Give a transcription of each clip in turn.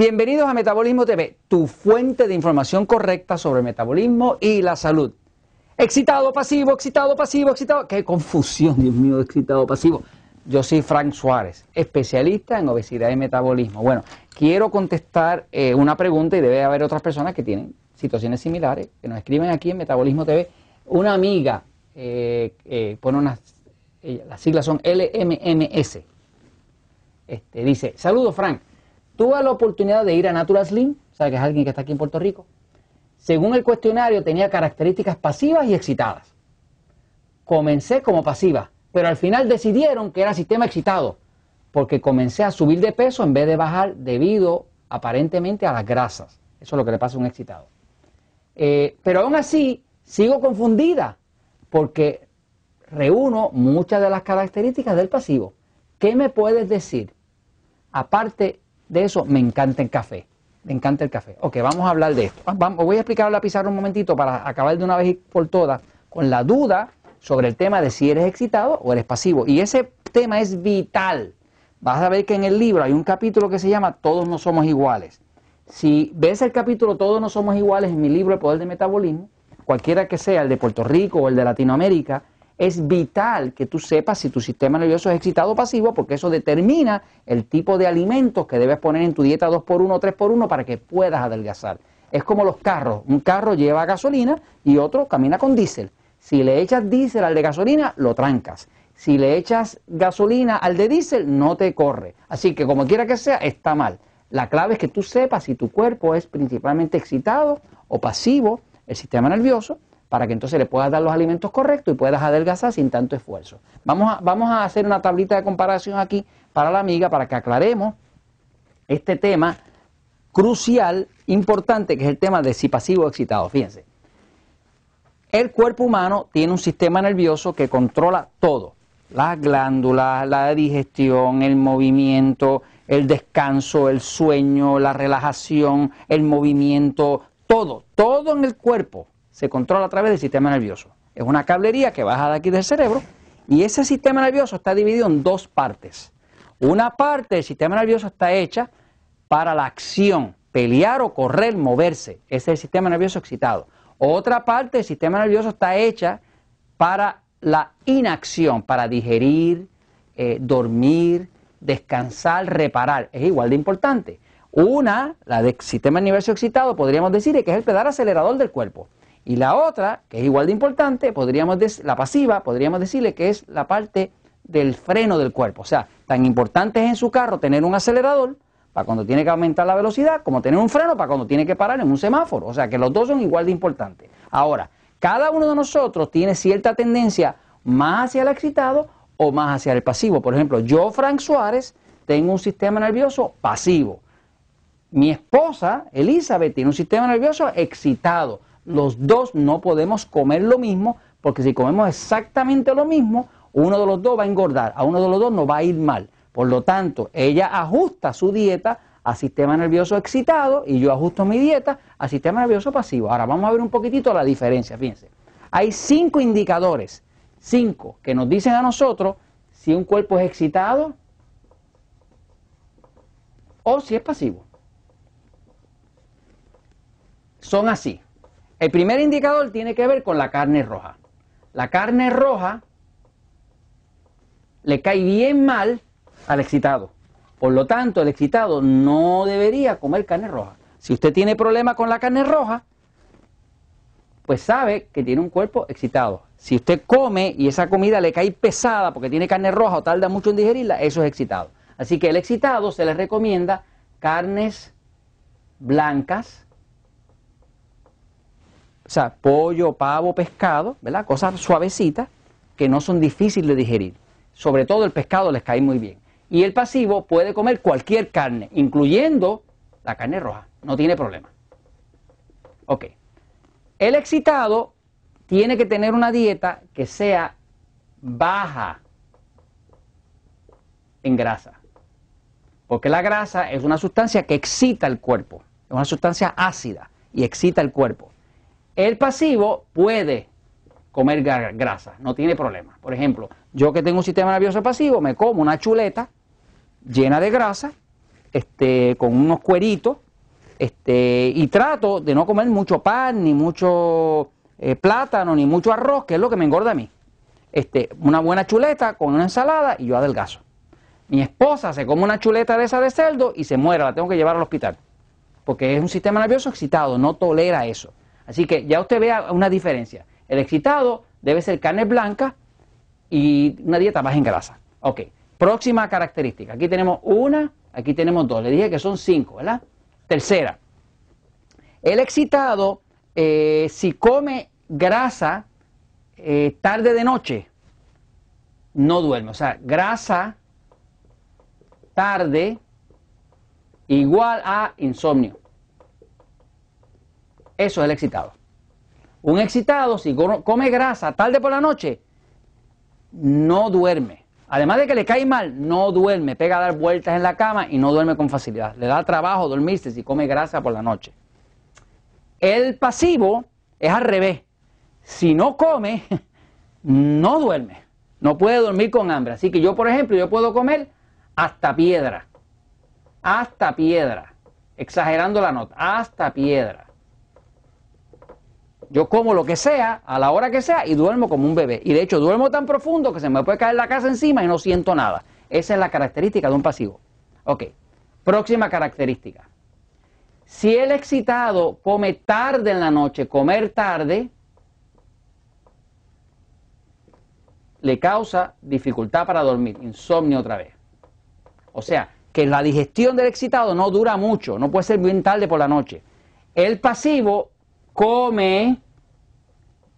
Bienvenidos a Metabolismo TV, tu fuente de información correcta sobre metabolismo y la salud. Excitado, pasivo, excitado, pasivo, excitado. Qué confusión, Dios mío, excitado, pasivo. Yo soy Frank Suárez, especialista en obesidad y metabolismo. Bueno, quiero contestar eh, una pregunta y debe haber otras personas que tienen situaciones similares, que nos escriben aquí en Metabolismo TV. Una amiga eh, eh, pone unas, las siglas son LMMS. Este, dice, saludos Frank, tuve la oportunidad de ir a Natural Slim, ¿sabes que es alguien que está aquí en Puerto Rico? Según el cuestionario tenía características pasivas y excitadas. Comencé como pasiva, pero al final decidieron que era sistema excitado, porque comencé a subir de peso en vez de bajar debido aparentemente a las grasas. Eso es lo que le pasa a un excitado. Eh, pero aún así, sigo confundida, porque reúno muchas de las características del pasivo. ¿Qué me puedes decir? Aparte de eso, me encanta el café. Me encanta el café. Ok, vamos a hablar de esto. Vamos, voy a explicar la pizarra un momentito para acabar de una vez por todas con la duda sobre el tema de si eres excitado o eres pasivo. Y ese tema es vital. Vas a ver que en el libro hay un capítulo que se llama Todos no somos iguales. Si ves el capítulo Todos no somos iguales en mi libro El Poder del Metabolismo, cualquiera que sea, el de Puerto Rico o el de Latinoamérica, es vital que tú sepas si tu sistema nervioso es excitado o pasivo, porque eso determina el tipo de alimentos que debes poner en tu dieta 2x1 o 3x1 para que puedas adelgazar. Es como los carros. Un carro lleva gasolina y otro camina con diésel. Si le echas diésel al de gasolina, lo trancas. Si le echas gasolina al de diésel, no te corre. Así que como quiera que sea, está mal. La clave es que tú sepas si tu cuerpo es principalmente excitado o pasivo, el sistema nervioso, para que entonces le puedas dar los alimentos correctos y puedas adelgazar sin tanto esfuerzo. Vamos a, vamos a hacer una tablita de comparación aquí para la amiga, para que aclaremos este tema crucial, importante, que es el tema de si pasivo o excitado. Fíjense. El cuerpo humano tiene un sistema nervioso que controla todo. Las glándulas, la digestión, el movimiento, el descanso, el sueño, la relajación, el movimiento, todo, todo en el cuerpo se controla a través del sistema nervioso. Es una cablería que baja de aquí del cerebro y ese sistema nervioso está dividido en dos partes. Una parte del sistema nervioso está hecha para la acción, pelear o correr, moverse. Ese es el sistema nervioso excitado. Otra parte del sistema nervioso está hecha para la inacción, para digerir, eh, dormir, descansar, reparar. Es igual de importante. Una, la del sistema nervioso excitado, podríamos decir que es el pedal acelerador del cuerpo. Y la otra, que es igual de importante, podríamos la pasiva, podríamos decirle que es la parte del freno del cuerpo. O sea, tan importante es en su carro tener un acelerador para cuando tiene que aumentar la velocidad, como tener un freno para cuando tiene que parar en un semáforo. O sea que los dos son igual de importantes. Ahora, cada uno de nosotros tiene cierta tendencia más hacia el excitado o más hacia el pasivo. Por ejemplo, yo, Frank Suárez, tengo un sistema nervioso pasivo. Mi esposa, Elizabeth, tiene un sistema nervioso excitado. Los dos no podemos comer lo mismo porque si comemos exactamente lo mismo, uno de los dos va a engordar, a uno de los dos no va a ir mal. Por lo tanto, ella ajusta su dieta a sistema nervioso excitado y yo ajusto mi dieta a sistema nervioso pasivo. Ahora vamos a ver un poquitito la diferencia, fíjense. Hay cinco indicadores, cinco, que nos dicen a nosotros si un cuerpo es excitado o si es pasivo. Son así. El primer indicador tiene que ver con la carne roja. La carne roja le cae bien mal al excitado. Por lo tanto, el excitado no debería comer carne roja. Si usted tiene problema con la carne roja, pues sabe que tiene un cuerpo excitado. Si usted come y esa comida le cae pesada porque tiene carne roja o tarda mucho en digerirla, eso es excitado. Así que el excitado se le recomienda carnes blancas, o sea, pollo, pavo, pescado, ¿verdad? Cosas suavecitas que no son difíciles de digerir. Sobre todo el pescado les cae muy bien. Y el pasivo puede comer cualquier carne, incluyendo la carne roja. No tiene problema. Ok. El excitado tiene que tener una dieta que sea baja en grasa. Porque la grasa es una sustancia que excita el cuerpo. Es una sustancia ácida y excita el cuerpo. El pasivo puede comer grasa, no tiene problema. Por ejemplo, yo que tengo un sistema nervioso pasivo, me como una chuleta llena de grasa este, con unos cueritos, este, y trato de no comer mucho pan, ni mucho eh, plátano, ni mucho arroz, que es lo que me engorda a mí. Este, una buena chuleta con una ensalada y yo adelgazo. Mi esposa se come una chuleta de esa de cerdo y se muere, la tengo que llevar al hospital. Porque es un sistema nervioso excitado, no tolera eso. Así que ya usted vea una diferencia. El excitado debe ser carne blanca y una dieta baja en grasa. Ok, próxima característica. Aquí tenemos una, aquí tenemos dos. Le dije que son cinco, ¿verdad? Tercera, el excitado, eh, si come grasa eh, tarde de noche, no duerme. O sea, grasa tarde igual a insomnio. Eso es el excitado. Un excitado, si come grasa tarde por la noche, no duerme. Además de que le cae mal, no duerme, pega a dar vueltas en la cama y no duerme con facilidad. Le da trabajo dormirse si come grasa por la noche. El pasivo es al revés. Si no come, no duerme. No puede dormir con hambre. Así que yo, por ejemplo, yo puedo comer hasta piedra. Hasta piedra. Exagerando la nota. Hasta piedra. Yo como lo que sea, a la hora que sea, y duermo como un bebé. Y de hecho, duermo tan profundo que se me puede caer la casa encima y no siento nada. Esa es la característica de un pasivo. Ok. Próxima característica. Si el excitado come tarde en la noche, comer tarde, le causa dificultad para dormir, insomnio otra vez. O sea, que la digestión del excitado no dura mucho, no puede ser bien tarde por la noche. El pasivo come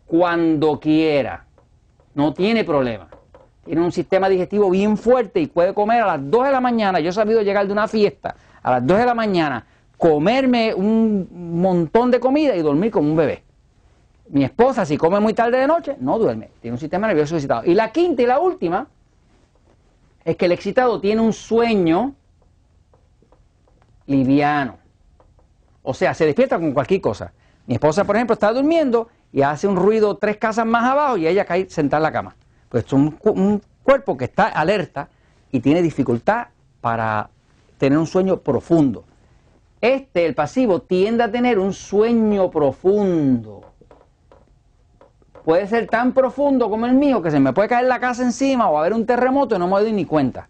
cuando quiera, no tiene problema. Tiene un sistema digestivo bien fuerte y puede comer a las 2 de la mañana. Yo he sabido llegar de una fiesta a las 2 de la mañana, comerme un montón de comida y dormir como un bebé. Mi esposa, si come muy tarde de noche, no duerme. Tiene un sistema nervioso excitado. Y la quinta y la última es que el excitado tiene un sueño liviano. O sea, se despierta con cualquier cosa. Mi esposa, por ejemplo, está durmiendo y hace un ruido tres casas más abajo y ella cae sentada en la cama. Pues es un, un cuerpo que está alerta y tiene dificultad para tener un sueño profundo. Este, el pasivo, tiende a tener un sueño profundo puede ser tan profundo como el mío que se me puede caer la casa encima o haber un terremoto y no me doy ni cuenta.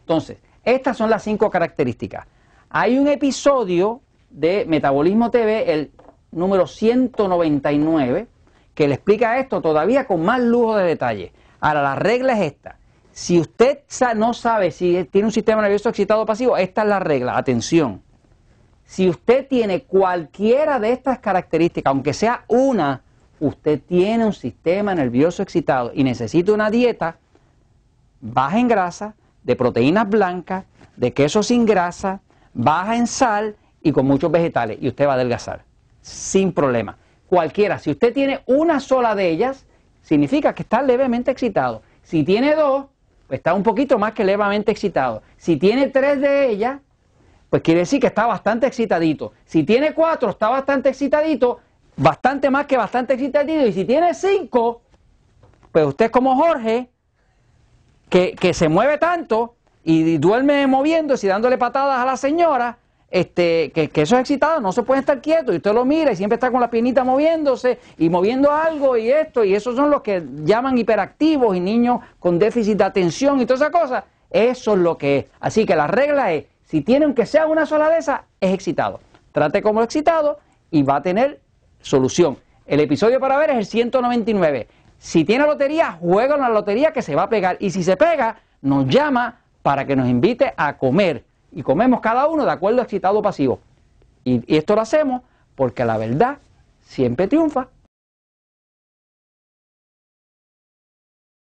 Entonces, estas son las cinco características. Hay un episodio de Metabolismo TV, el número 199, que le explica esto todavía con más lujo de detalle. Ahora, la regla es esta. Si usted no sabe si tiene un sistema nervioso excitado o pasivo, esta es la regla. Atención. Si usted tiene cualquiera de estas características, aunque sea una, usted tiene un sistema nervioso excitado y necesita una dieta baja en grasa, de proteínas blancas, de queso sin grasa, baja en sal y con muchos vegetales y usted va a adelgazar sin problema. Cualquiera, si usted tiene una sola de ellas, significa que está levemente excitado. Si tiene dos, pues está un poquito más que levemente excitado. Si tiene tres de ellas, pues quiere decir que está bastante excitadito. Si tiene cuatro, está bastante excitadito bastante más que bastante excitado. Y si tiene cinco, pues usted como Jorge, que, se mueve tanto y duerme moviéndose y dándole patadas a la señora, este, que, eso es excitado, no se puede estar quieto y usted lo mira y siempre está con la piernita moviéndose y moviendo algo y esto, y esos son los que llaman hiperactivos y niños con déficit de atención y todas esas cosas. Eso es lo que es. Así que la regla es, si tiene aunque sea una sola de esas, es excitado. Trate como excitado y va a tener Solución. El episodio para ver es el 199. Si tiene lotería, juega en la lotería que se va a pegar. Y si se pega, nos llama para que nos invite a comer. Y comemos cada uno de acuerdo a excitado pasivo. Y, y esto lo hacemos porque la verdad siempre triunfa.